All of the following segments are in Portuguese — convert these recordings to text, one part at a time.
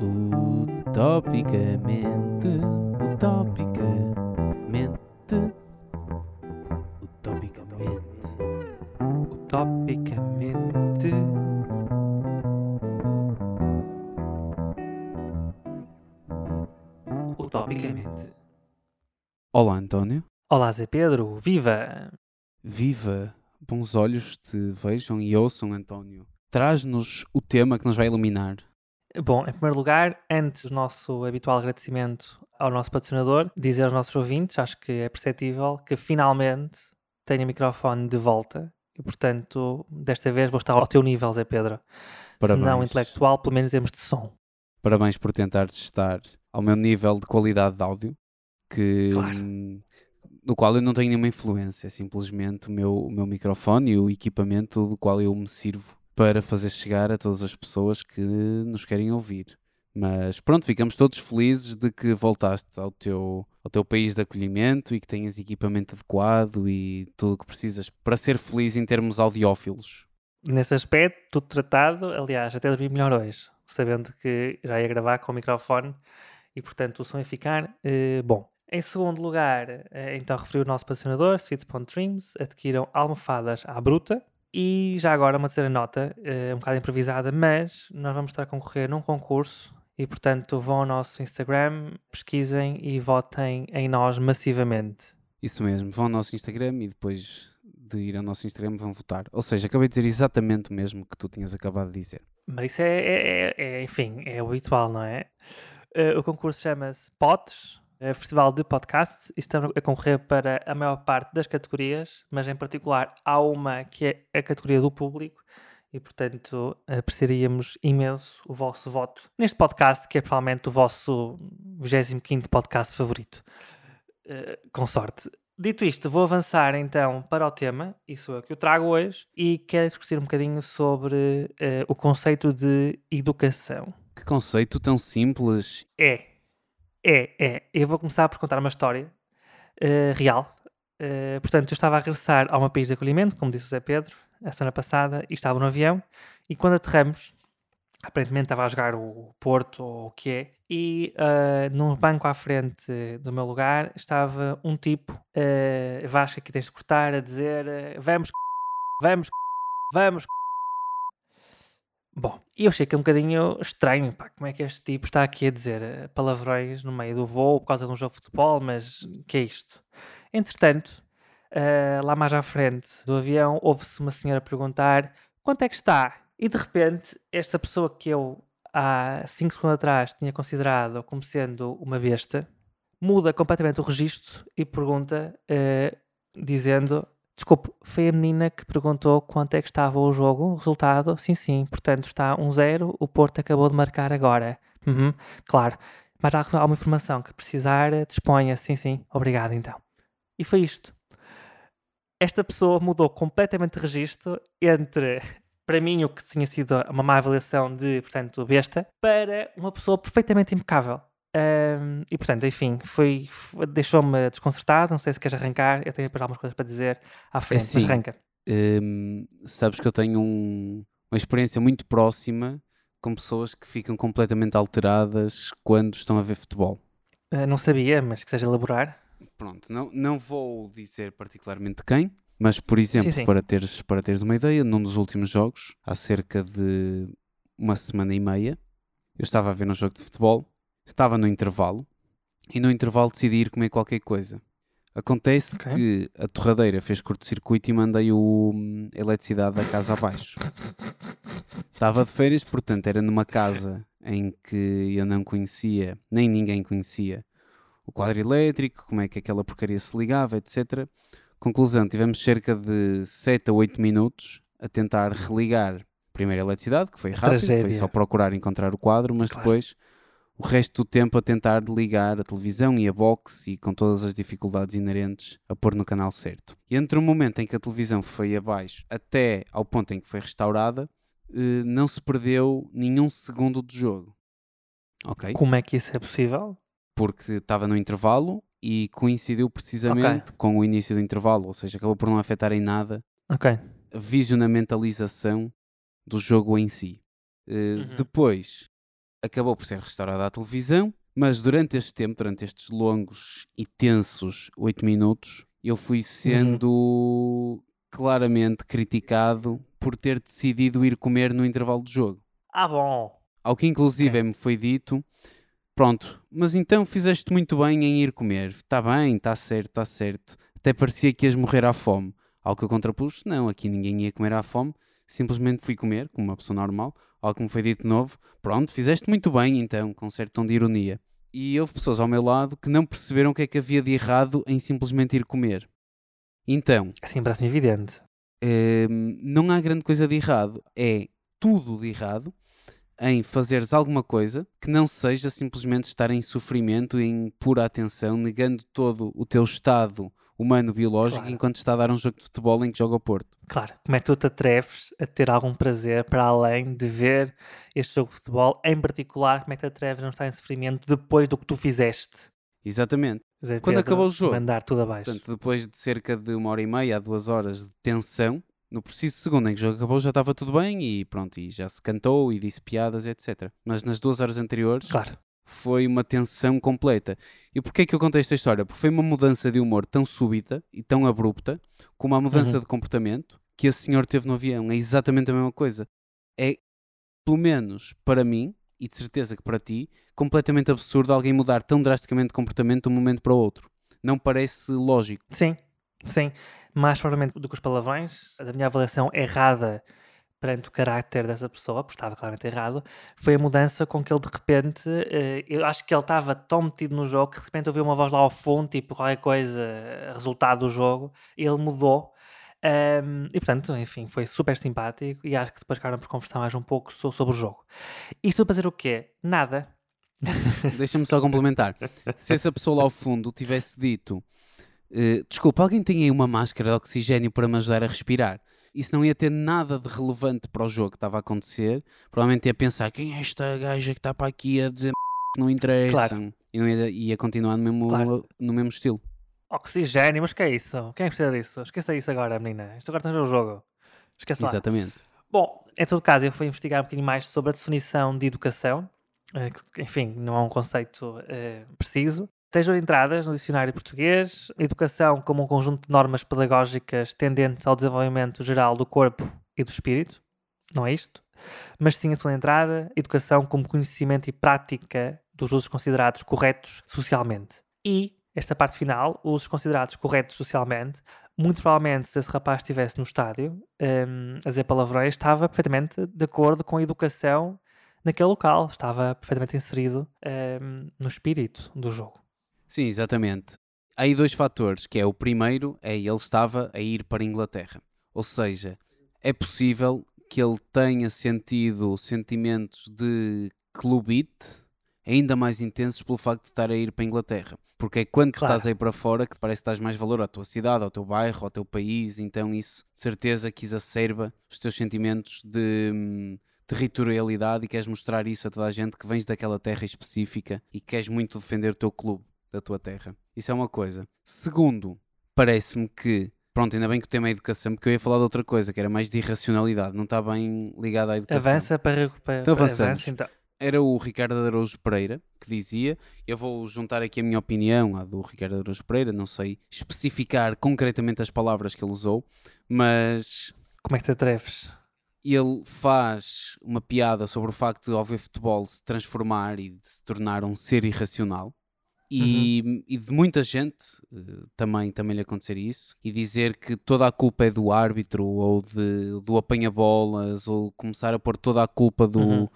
Utopicamente, utopicamente, utopicamente. Utopicamente. Utopicamente. Olá, António. Olá, Zé Pedro. Viva! Viva! Bons olhos te vejam e ouçam, António. Traz-nos o tema que nos vai iluminar. Bom, em primeiro lugar, antes do nosso habitual agradecimento ao nosso patrocinador, dizer aos nossos ouvintes, acho que é perceptível, que finalmente tenho o microfone de volta e, portanto, desta vez vou estar ao teu nível, Zé Pedro. Parabéns. Se não intelectual, pelo menos em termos de som. Parabéns por tentares estar ao meu nível de qualidade de áudio, que, Claro. no qual eu não tenho nenhuma influência, é simplesmente o meu, o meu microfone e o equipamento do qual eu me sirvo para fazer chegar a todas as pessoas que nos querem ouvir. Mas pronto, ficamos todos felizes de que voltaste ao teu, ao teu país de acolhimento e que tenhas equipamento adequado e tudo o que precisas para ser feliz em termos audiófilos. Nesse aspecto, tudo tratado. Aliás, até dormi melhor hoje, sabendo que já ia gravar com o microfone e, portanto, o som ia ficar eh, bom. Em segundo lugar, eh, então referi o nosso patrocinador, Sweet.Dreams, adquiram almofadas à bruta. E já agora uma terceira nota, eh, um bocado improvisada, mas nós vamos estar a concorrer num concurso e, portanto, vão ao nosso Instagram, pesquisem e votem em nós massivamente. Isso mesmo, vão ao nosso Instagram e depois de ir ao nosso Instagram vão votar. Ou seja, acabei de dizer exatamente o mesmo que tu tinhas acabado de dizer. Mas isso é, é- é- é, enfim, é o habitual, não é? Eh, o concurso chama-se POTS, eh, Festival de Podcasts, e estamos a concorrer para a maior parte das categorias, mas em particular há uma que é a categoria do público, e portanto apreciaríamos imenso o vosso voto neste podcast, que é provavelmente o vosso 25 podcast favorito. Eh, com sorte. Dito isto, vou avançar então para o tema, isso é o que eu trago hoje, e quero discutir um bocadinho sobre eh, o conceito de educação. Que conceito tão simples. É, é, é. Eu vou começar por contar uma história eh, real. Eh, portanto, eu estava a regressar ao meu país de acolhimento, como disse o Zé Pedro, a semana passada, e estava no avião, e quando aterramos, aparentemente estava a jogar o Porto ou o que é, e ah, num banco à frente do meu lugar estava um tipo, uh, Vasco, tens de cortar, a dizer vamos, vamos, vamos. C***". Bom, eu achei que é um bocadinho estranho, pá, como é que este tipo está aqui a dizer eh, palavrões no meio do voo por causa de um jogo de futebol, mas que é isto? Entretanto, ah, lá mais à frente do avião, houve-se uma senhora perguntar quanto é que está? E de repente, esta pessoa que eu há 5 segundos atrás tinha considerado como sendo uma besta, muda completamente o registro e pergunta, eh, dizendo: Desculpe, foi a menina que perguntou quanto é que estava o jogo, o resultado? Sim, sim, portanto está 1-0, o Porto acabou de marcar agora. Uhum, claro, mas há alguma informação que precisar, disponha. Sim, sim, obrigado então. E foi isto. Esta pessoa mudou completamente de registro entre para mim o que tinha sido uma má avaliação de, portanto, besta, para uma pessoa perfeitamente impecável. E portanto, enfim, foi, deixou-me desconcertado. Não sei se queres arrancar. Eu tenho depois algumas coisas para dizer à frente, assim, mas arranca. Hum, sabes que eu tenho um- uma experiência muito próxima com pessoas que ficam completamente alteradas quando estão a ver futebol. Ah, não sabia, mas que seja elaborar. Pronto, não, não vou dizer particularmente quem, mas por exemplo, sim. Para, teres, para teres uma ideia, num dos últimos jogos, há cerca de uma semana e meia, eu estava a ver um jogo de futebol, estava no intervalo, e no intervalo decidi ir comer qualquer coisa. Acontece Ok. que a torradeira fez curto-circuito e mandei o, hum, eletricidade da casa abaixo. Estava de férias, portanto, era numa casa em que eu não conhecia, nem ninguém conhecia o quadro elétrico, como é que aquela porcaria se ligava, etc. Conclusão, tivemos cerca de 7 a 8 minutos a tentar religar primeiro a eletricidade, que foi rápido, foi Tragédia. só procurar encontrar o quadro, mas Claro. depois o resto do tempo a tentar ligar a televisão e a box e com todas as dificuldades inerentes a pôr no canal certo. E entre o momento em que a televisão foi abaixo até ao ponto em que foi restaurada, eh, não se perdeu nenhum segundo do jogo. Ok? Como é que isso é possível? porque estava no intervalo e coincidiu precisamente com o início do intervalo, ou seja, acabou por não afetar em nada Ok. a visionamentalização do jogo em si. Eh, Uhum. Depois, acabou por ser restaurada à televisão, mas durante este tempo, durante estes longos e tensos oito minutos, eu fui sendo claramente criticado por ter decidido ir comer no intervalo do jogo. Ah, bom. Ao que inclusive me foi dito, pronto, mas então fizeste muito bem em ir comer. Está bem, está certo, está certo. Até parecia que ias morrer à fome. Ao que eu contrapus, não, aqui ninguém ia comer à fome. Simplesmente fui comer, como uma pessoa normal. Ao que me foi dito de novo, pronto, fizeste muito bem então, com certo tom de ironia. E houve pessoas ao meu lado que não perceberam o que é que havia de errado em simplesmente ir comer. Então. Assim parece-me evidente. Hum, não há grande coisa de errado. É tudo de errado em fazeres alguma coisa que não seja simplesmente estar em sofrimento, em pura atenção, negando todo o teu estado humano biológico claro. enquanto está a dar um jogo de futebol em que joga o Porto. Claro, como é que tu te atreves a ter algum prazer para além de ver este jogo de futebol, em particular, como é que te atreves a não estar em sofrimento depois do que tu fizeste? Exatamente. Dizer, Quando acabou o jogo, mandar tudo abaixo. Portanto, depois de cerca de uma hora e meia a duas horas de tensão, no preciso segundo em que o jogo acabou já estava tudo bem e pronto, e já se cantou e disse piadas, etc. Mas nas duas horas anteriores claro. Foi uma tensão completa. E porquê é que eu contei esta história? Porque foi uma mudança de humor tão súbita e tão abrupta, como a mudança uhum. de comportamento que esse senhor teve no avião. É exatamente a mesma coisa. É, pelo menos para mim, e de certeza que para ti, completamente absurdo alguém mudar tão drasticamente de comportamento de um momento para o outro. Não parece lógico. Sim, sim mais provavelmente do que os palavrões, a minha avaliação errada perante o caráter dessa pessoa, porque estava claramente errado, foi a mudança com que ele de repente, eh, eu acho que ele estava tão metido no jogo que de repente ouviu uma voz lá ao fundo, tipo qualquer coisa, resultado do jogo, ele mudou. Um, e portanto, enfim, foi super simpático e acho que depois acabaram por conversar mais um pouco sobre o jogo. Isto para dizer o quê? Nada. Deixa-me só complementar. Se essa pessoa lá ao fundo tivesse dito Uh, desculpa, alguém tem aí uma máscara de oxigênio para me ajudar a respirar? Isso não ia ter nada de relevante para o jogo que estava a acontecer. Provavelmente ia pensar: quem é esta gaja que está para aqui a dizer que não interessa? Claro. E não ia, ia continuar no mesmo, claro. no mesmo estilo. Oxigênio, mas que é isso? Quem precisa disso? Esqueça isso agora, menina. Isto agora está no jogo. Esqueça lá. Exatamente. Bom, em todo caso, eu fui investigar um bocadinho mais sobre a definição de educação. Eh, que, enfim, não é um conceito uh, preciso. De entradas no dicionário português, educação como um conjunto de normas pedagógicas tendentes ao desenvolvimento geral do corpo e do espírito, não é isto, mas sim a sua entrada, educação como conhecimento e prática dos usos considerados corretos socialmente. E esta parte final, usos considerados corretos socialmente, muito provavelmente se esse rapaz estivesse no estádio um, a dizer palavrões, estava perfeitamente de acordo com a educação naquele local, estava perfeitamente inserido um, no espírito do jogo. Sim, exatamente. Há aí dois fatores, que é o primeiro é ele estava a ir para a Inglaterra. Ou seja, é possível que ele tenha sentido sentimentos de clubite ainda mais intensos pelo facto de estar a ir para a Inglaterra. Porque é quando claro. estás aí para fora que parece que dás mais valor à tua cidade, ao teu bairro, ao teu país, então isso de certeza que exacerba os teus sentimentos de hum, territorialidade e queres mostrar isso a toda a gente que vens daquela terra específica e queres muito defender o teu clube da tua terra. Isso é uma coisa. Segundo, parece-me que. Pronto, ainda bem que o tema é educação, porque eu ia falar de outra coisa, que era mais de irracionalidade, não está bem ligado à educação. Avança para recuperar. Então. Avança, então. Era o Ricardo Araújo Pereira que dizia, eu vou juntar aqui a minha opinião, a do Ricardo Araújo Pereira, não sei especificar concretamente as palavras que ele usou, mas... Como é que te atreves? Ele faz uma piada sobre o facto de ao ver futebol se transformar e de se tornar um ser irracional, e, uhum. e, de muita gente uh, também, também lhe acontecer isso e dizer que toda a culpa é do árbitro ou de, do apanha-bolas ou começar a pôr toda a culpa do, uhum.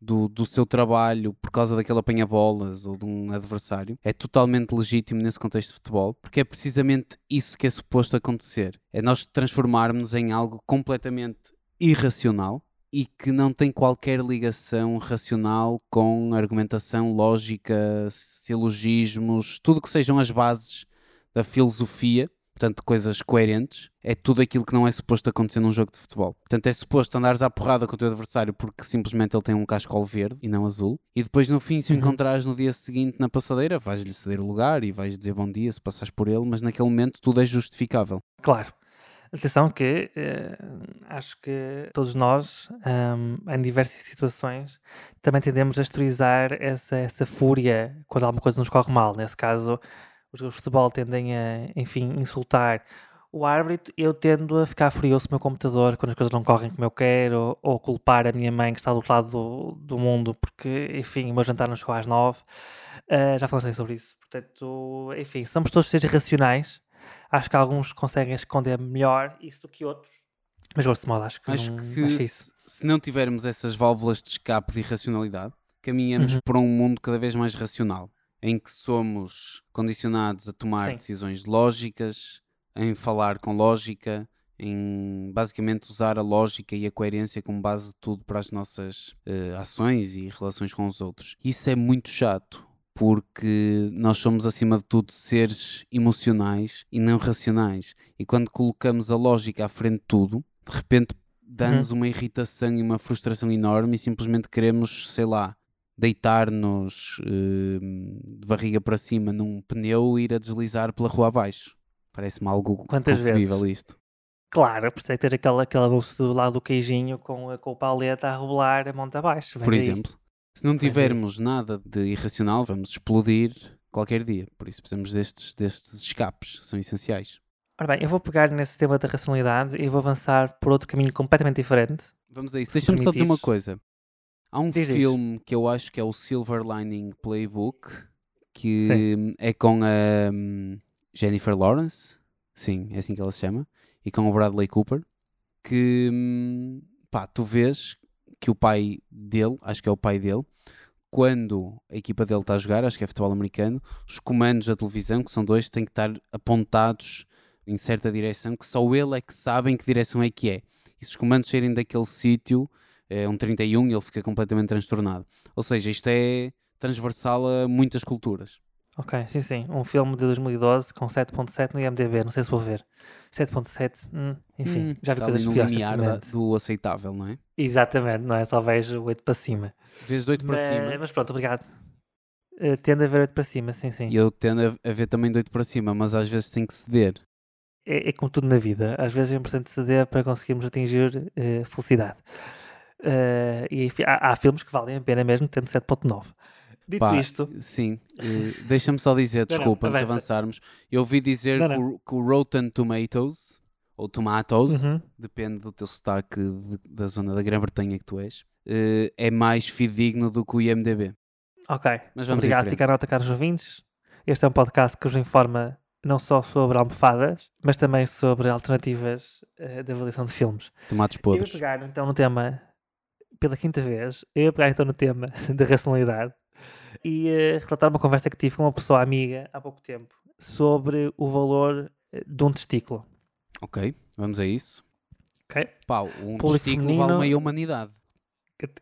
do, do, seu trabalho por causa daquele apanha-bolas ou de um adversário é totalmente legítimo nesse contexto de futebol porque é precisamente isso que é suposto acontecer é nós transformarmos em algo completamente irracional e que não tem qualquer ligação racional com argumentação, lógica, silogismos, tudo que sejam as bases da filosofia, portanto, coisas coerentes, é tudo aquilo que não é suposto acontecer num jogo de futebol. Portanto, é suposto andares à porrada com o teu adversário porque simplesmente ele tem um cascol verde e não azul, e depois no fim, se o uhum. encontrares no dia seguinte na passadeira, vais-lhe ceder o lugar e vais dizer bom dia se passares por ele, mas naquele momento tudo é justificável. Claro. Atenção que eh, acho que todos nós, ahm, em diversas situações, também tendemos a exteriorizar essa, essa fúria quando alguma coisa nos corre mal. Nesse caso, os jogadores de futebol tendem a, enfim, insultar o árbitro. Eu tendo a ficar furioso no meu computador quando as coisas não correm como eu quero, ou culpar a minha mãe que está do outro lado do, do mundo porque, enfim, o meu jantar não chegou às nove. Ah, já falamos sobre isso. Portanto, enfim, somos todos seres irracionais. Acho que alguns conseguem esconder melhor isso do que outros. Mas de modo, acho que, Acho não, que acho se, se não tivermos essas válvulas de escape de irracionalidade, caminhamos Uhum. para um mundo cada vez mais racional, em que somos condicionados a tomar Sim. decisões lógicas, em falar com lógica, em basicamente usar a lógica e a coerência como base de tudo para as nossas eh, ações e relações com os outros. Isso é muito chato. Porque nós somos, acima de tudo, seres emocionais e não racionais. E quando colocamos a lógica à frente de tudo, de repente dá-nos uma irritação e uma frustração enorme e simplesmente queremos, sei lá, deitar-nos eh, de barriga para cima num pneu e ir a deslizar pela rua abaixo. Parece-me algo Quantas concebível isto. Claro, por isso é ter aquela, aquela luz do lado do queijinho com, a- com o paleta a rebolar a monte abaixo. Por exemplo, se não tivermos nada de irracional, vamos explodir qualquer dia. Por isso precisamos destes, destes escapes, que são essenciais. Ora bem, eu vou pegar nesse tema da racionalidade e vou avançar por outro caminho completamente diferente. Vamos a isso. Deixa-me só dizer uma coisa. Há um Diz, filme que eu acho que é o Silver Lining Playbook, que é com a hum, Jennifer Lawrence, sim, é assim que ela se chama, e com o Bradley Cooper, que hum, pá, tu vês que o pai dele, acho que é o pai dele, quando a equipa dele está a jogar, acho que é futebol americano, os comandos da televisão, que são dois, têm que estar apontados em certa direção, que só ele é que sabe em que direção é que é. E se os comandos saírem daquele sítio, é um 31, ele fica completamente transtornado. Ou seja, isto é transversal a muitas culturas. Ok, sim, sim. Um filme de 2012 com 7.7 no IMDB. Não sei se vou ver. 7.7, hum, enfim, Hum, já vi está coisas piores. limiar da- do aceitável, não é? Exatamente, não é? Só vejo 8 para cima. De 8 para mas, cima. mas pronto, obrigado. Eh, tendo a ver 8 para cima, sim, sim. E eu tendo a, ver também de 8 para cima, mas às vezes tem que ceder. É, é como tudo na vida. Às vezes é importante ceder para conseguirmos atingir eh, felicidade. Eh, e há, há filmes que valem a pena mesmo tendo 7.9. Dito Pá, isto, Sim, eh, deixa-me só dizer, Não, não, desculpa, antes de avança. avançarmos. Eu ouvi dizer Não, que, o, que o Rotten Tomatoes, ou Tomatoes, Uhum. depende do teu sotaque de- da zona da Grã-Bretanha que tu és, eh, é mais fidedigno do que o IMDB. ok. Mas vamos Obrigado, fica a nota, caros ouvintes. Este é um podcast que vos informa não só sobre almofadas, mas também sobre alternativas eh, de avaliação de filmes. Tomates Eu vou podres. pegar então no tema, pela quinta vez, eu vou pegar então no tema da racionalidade e eh, relatar uma conversa que tive com uma pessoa amiga há pouco tempo sobre o valor eh, de um testículo. Ok, vamos a isso. Ok? Um Público testículo feminino- vale meia humanidade.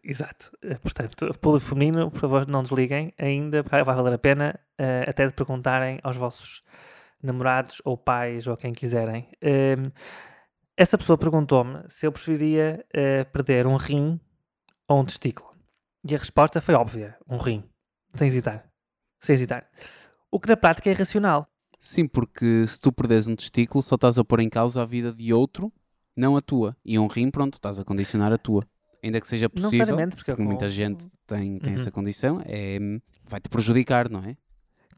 Exato. Eh, Portanto, público feminino, por favor, não desliguem ainda, porque vai valer a pena eh, até de perguntarem aos vossos namorados ou pais ou quem quiserem. Ehm, essa pessoa perguntou-me se eu preferiria eh, perder um rim ou um testículo. E a resposta foi óbvia: um rim. Sem hesitar. Sem hesitar. O que na prática é irracional. Sim, porque se tu perdes um testículo, só estás a pôr em causa a vida de outro, não a tua. E um rim, pronto, estás a condicionar a tua. Ainda que seja Não possível, necessariamente, porque, porque com- muita gente tem, tem Uhum. essa condição, é, vai-te prejudicar, não é?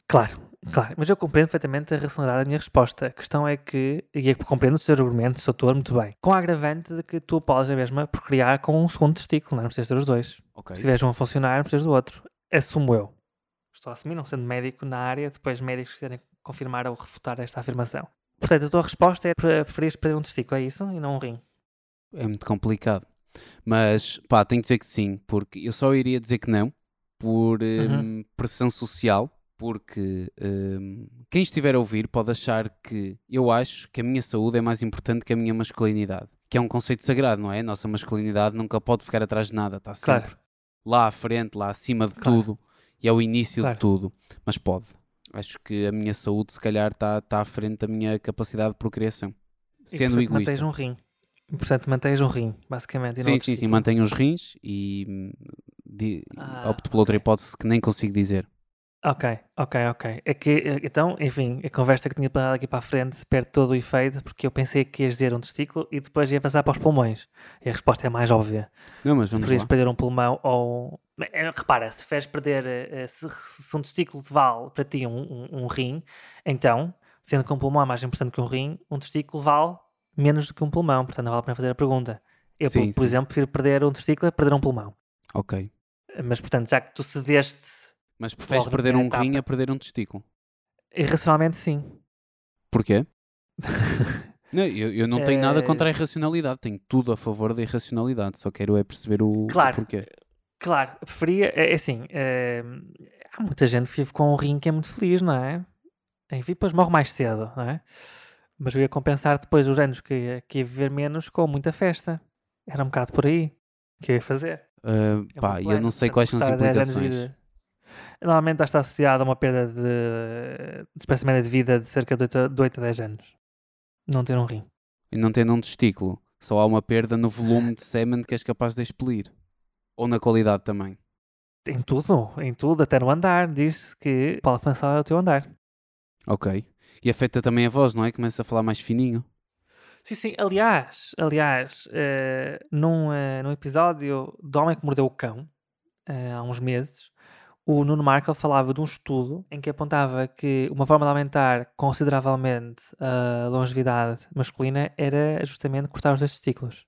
Claro, claro, mas eu compreendo perfeitamente a racionalidade da minha resposta. A questão é que, e é que compreendo os teus argumentos, doutor, muito bem. Com a agravante de que tu podes a mesma procriar com um segundo testículo, não, é? não precisas ter os dois. Ok. Se tiveres um a funcionar, não precisas do outro. Assumo eu. Estou a assumir, não sendo médico na área, depois médicos quiserem confirmar ou refutar esta afirmação. Portanto, a tua resposta é pre- preferires perder um testículo, é isso? E não um rim. É muito complicado. Mas, pá, tenho que dizer que sim, porque eu só iria dizer que não por hum, pressão social, porque hum, quem estiver a ouvir pode achar que eu acho que a minha saúde é mais importante que a minha masculinidade. Que é um conceito sagrado, não é? A nossa masculinidade nunca pode ficar atrás de nada, está sempre Claro. lá à frente, lá acima de Claro. tudo e é o início Claro. de tudo. Mas pode. Acho que a minha saúde, se calhar, está tá à frente da minha capacidade de procriação. E, Sendo portanto, mantens egoísta. um rim. Portanto, mantens um rim, basicamente. Sim, um sim, sim, mantenho os rins e hum, di- Ah, opto pela outra hipótese que nem consigo dizer. Ok, ok, ok. É que, eh, então, enfim, a conversa que tinha planeado aqui para a frente perde todo o efeito, porque eu pensei que ias dizer um testículo e depois ia passar para os pulmões. E a resposta é mais óbvia. Não, mas vamos Preferias lá. perder um pulmão ou. Eh, Repara, se preferes perder. eh, Se, se um testículo te vale para ti um, um, um rim, então, sendo que um pulmão é mais importante que um rim, um testículo vale menos do que um pulmão. Portanto, não vale a pena fazer a pergunta. Eu, por, Sim, por sim. exemplo, prefiro perder um testículo a perder um pulmão. Ok. Mas, portanto, já que tu cedeste Mas preferes perder um rim etapa. a perder um testículo? irracionalmente, sim. Porquê? Não, eu, eu não tenho nada Eh, contra a irracionalidade, tenho tudo a favor da irracionalidade, só quero é perceber o, o Claro. porquê. Claro, preferia, é é assim, eh, há muita gente que vive com um rim que é muito feliz, não é? Enfim, depois morre mais cedo, não é? Mas eu ia compensar depois os anos que, ia- que ia viver menos com muita festa. Era um bocado por aí que eu ia fazer. Ah, É o pá, eu não sei quais são as cortar 10 anos de implicações. Normalmente está associado a uma perda de, de esperança média de vida de cerca de 8, de 8 a 10 anos. Não ter um rim. E não tendo um testículo, só há uma perda no volume de sêmen que és capaz de expelir. Ou na qualidade também. Em tudo, em tudo, até no andar. Diz-se que pode avançar o teu andar. Ok. E afeta também a voz, não é? Começa a falar mais fininho. Sim, sim. Aliás, aliás eh, num, eh, num episódio do Homem que Mordeu o Cão, eh, há uns meses, o Nuno Markle falava de um estudo em que apontava que uma forma de aumentar consideravelmente a longevidade masculina era justamente cortar os dois testículos.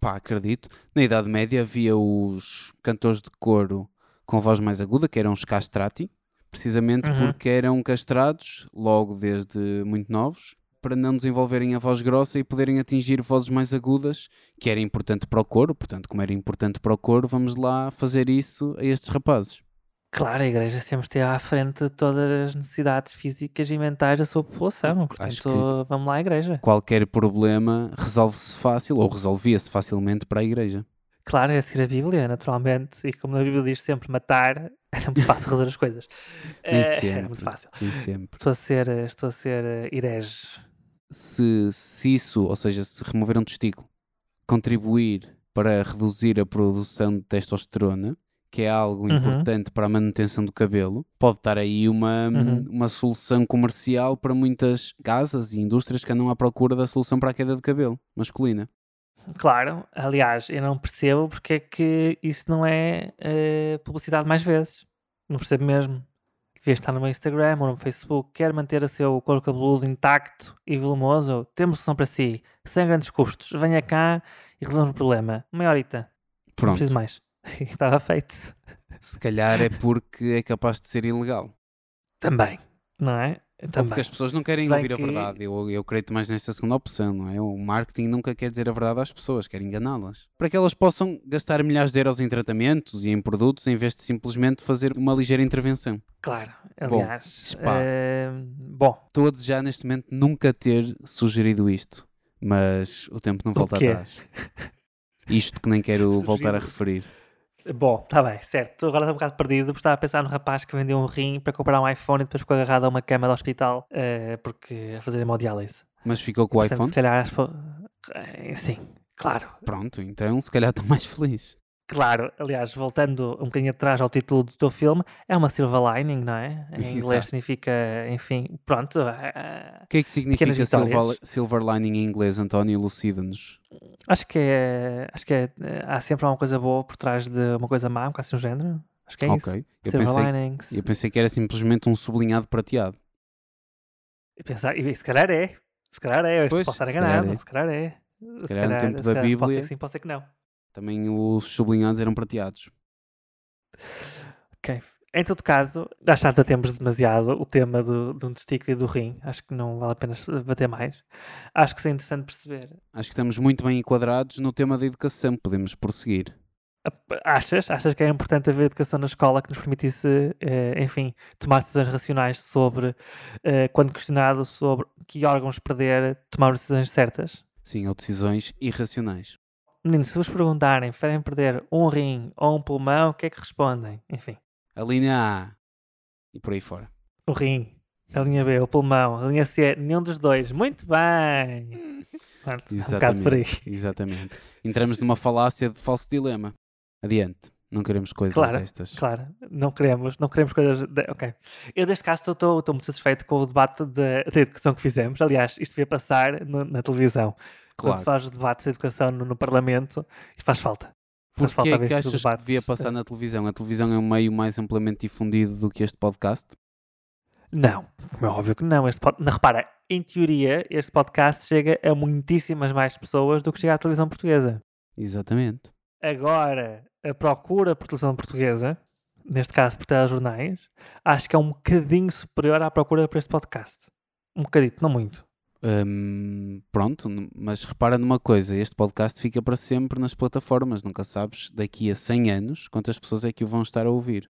Pá, acredito. Na Idade Média havia os cantores de coro com voz mais aguda, que eram os castrati, precisamente Uhum. porque eram castrados logo desde muito novos, para não desenvolverem a voz grossa e poderem atingir vozes mais agudas, que era importante para o coro. Portanto, como era importante para o coro, vamos lá fazer isso a estes rapazes. Claro, a Igreja sempre esteve à frente de todas as necessidades físicas e mentais da sua população. Portanto, vamos lá à Igreja. Qualquer problema resolve-se fácil, ou resolvia-se facilmente para a igreja. Claro, é seguir a Bíblia, naturalmente. E como a Bíblia diz sempre matar, era muito fácil resolver as coisas. Nem Eh, sempre. Era muito fácil. Nem sempre. Estou a ser, estou a ser eh, herege. se, se isso, ou seja, se remover um testículo, contribuir para reduzir a produção de testosterona, que é algo Uhum. importante para a manutenção do cabelo, pode estar aí uma, Uhum. uma solução comercial para muitas casas e indústrias que andam à procura da solução para a queda de cabelo masculina. Claro, aliás, eu não percebo porque é que isso não é eh, publicidade mais vezes. Não percebo mesmo. Devia estar no meu Instagram ou no Facebook. Quer manter o seu couro cabeludo intacto e volumoso? Temos solução para si, sem grandes custos. Venha cá e resolvemos o problema. Meia horita. Não Pronto, preciso mais. E estava feito. se calhar é porque é capaz de ser ilegal. Também, não é? Ou Também. porque as pessoas não querem ouvir a que- verdade. Eu, eu creio mais nesta segunda opção, não é? O marketing nunca quer dizer a verdade às pessoas, quer enganá-las. Para que elas possam gastar milhares de euros em tratamentos e em produtos em vez de simplesmente fazer uma ligeira intervenção. Claro, aliás. eh, bom, Estou a desejar neste momento nunca ter sugerido isto, mas o tempo não volta atrás. Isto que nem quero voltar a referir. Bom, está bem, certo. Estou agora um bocado perdido, porque estava a pensar no rapaz que vendeu um rim para comprar um iPhone e depois ficou agarrado a uma cama de hospital eh, porque a fazer hemodiálise. Mas ficou com o Portanto, iPhone? se calhar... for- eh, Sim, claro. Pronto, então se calhar estou mais feliz. Claro, aliás, voltando um bocadinho atrás ao título do teu filme, é uma silver lining, não é? Em inglês Exato. significa, enfim, pronto. eh, O que é que significa silver, silver lining em inglês, António? Elucida-nos. acho que é. Acho que é. eh, Há sempre uma coisa boa por trás de uma coisa má, um bocado assim um género. Acho que é isso. Ok. Eu Silver pensei, linings. eu pensei que era simplesmente um sublinhado prateado. E pensar, e se calhar é. Se calhar é, eu Pois, posso estar se calhar enganado. é. Se calhar é. Se calhar no tempo da Pode ser Bíblia- que sim, pode ser que não. Também os sublinhados eram prateados. Ok. Em todo caso, acho que já temos demasiado o tema do, um testículo e do rim. Acho que não vale a pena bater mais. Acho que isso é interessante perceber. Acho que estamos muito bem enquadrados no tema da educação. Podemos prosseguir. Achas? Achas que é importante haver educação na escola que nos permitisse, eh, enfim, tomar decisões racionais sobre, eh, quando questionado sobre que órgãos perder, tomar decisões certas? Sim, ou decisões irracionais. Meninos, se vos perguntarem, preferem perder um rim ou um pulmão, o que é que respondem? Enfim, A linha A. E por aí fora. o rim, a linha B, o pulmão, a linha C, nenhum dos dois. Muito bem! Pronto, é um bocado por aí. Exatamente. Entramos numa falácia de falso dilema. Adiante. Não queremos coisas Claro, destas. Claro, não queremos, não queremos coisas. De... Ok. Eu, neste caso, estou muito satisfeito com o debate da de, educação que fizemos. Aliás, isto devia passar no, na televisão. Quando Claro. se faz os debates de educação no, no Parlamento, isto faz falta. Faz Porquê falta é que estes achas que debates. devia passar na televisão? A televisão é um meio mais amplamente difundido do que este podcast? Não, é óbvio que não. Este pod... não. Repara, em teoria, este podcast chega a muitíssimas mais pessoas do que chega à televisão portuguesa. Exatamente. Agora, a procura por televisão portuguesa, neste caso por telejornais, acho que é um bocadinho superior à procura por este podcast. Um bocadito, não muito. Hum, pronto, mas repara numa coisa: este podcast fica para sempre nas plataformas. Nunca sabes daqui a 100 anos quantas pessoas é que o vão estar a ouvir.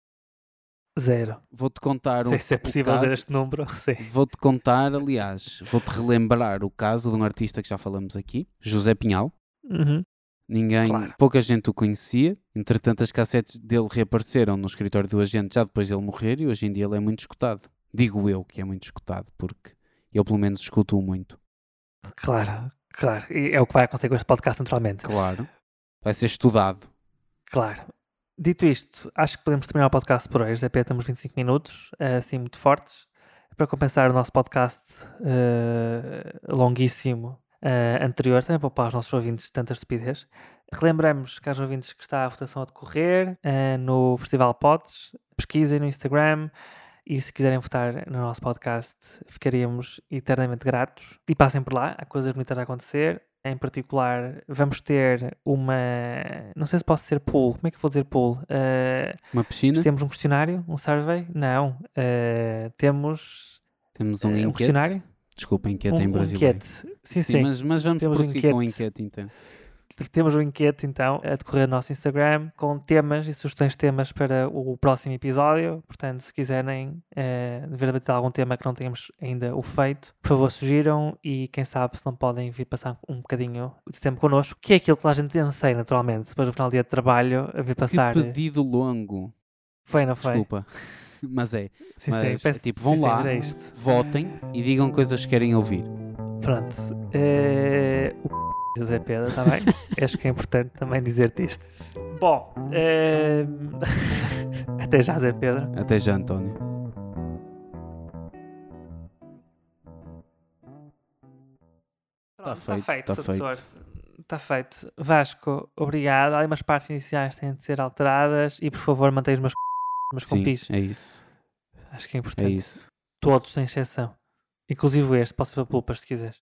Zero. Vou-te contar Não um, sei se é possível caso- ver este número. Vou-te contar, aliás, vou-te relembrar o caso de um artista que já falamos aqui, José Pinhal. Uhum. Ninguém, Claro. pouca gente o conhecia. Entretanto, as cassetes dele reapareceram no escritório do agente já depois dele morrer e hoje em dia ele é muito escutado. Digo eu que é muito escutado, porque eu pelo menos escuto-o muito. Claro, claro. E é o que vai acontecer com este podcast, naturalmente. Claro. Vai ser estudado. Claro. Dito isto, acho que podemos terminar o podcast por hoje. EP temos 25 minutos, eh, assim muito fortes. Para compensar o nosso podcast eh, longuíssimo eh, anterior, também para poupar os nossos ouvintes de tanta estupidez. Relembramos, caros ouvintes, que está a votação a decorrer eh, no Festival Pods. Pesquisem no Instagram e se quiserem votar no nosso podcast, ficaríamos eternamente gratos. E passem por lá, há coisas bonitas a acontecer. Em particular, vamos ter uma. Não sei se posso dizer pool. Como é que eu vou dizer pool? Eh, Uma piscina, temos um questionário? Um survey? Não. Eh, temos temos um eh, um questionário? Desculpa, enquete um, em um brasileiro. enquete. Sim, sim. Mas, mas vamos Temos um prosseguir com o enquete. enquete então. Temos um enquete então a decorrer no nosso Instagram com temas e sugestões de temas para o próximo episódio. Portanto, se quiserem eh, debater algum tema que não tenhamos ainda o feito, por favor, sugiram e quem sabe se não podem vir passar um bocadinho de tempo connosco, que é aquilo que a gente anseia naturalmente, depois do final do dia de trabalho, a vir passar. Que pedido longo. Foi, não foi? Desculpa. Mas é. Sim, mas sim, é tipo, vão sim, lá, votem e digam coisas que querem ouvir. Pronto. eh, o José Pedro, está bem? Acho que é importante também dizer-te isto. Bom, eh, até já, Zé Pedro. Até já, António. Feito, tá feito. doutor. Está feito. Vasco, obrigado. Há umas partes iniciais que têm de ser alteradas e, por favor, mantenha os meus, meus Sim, compis. é isso. Acho que é É importante. isso. Todos, sem exceção. Inclusive este. Posso ir para pulpas se quiseres.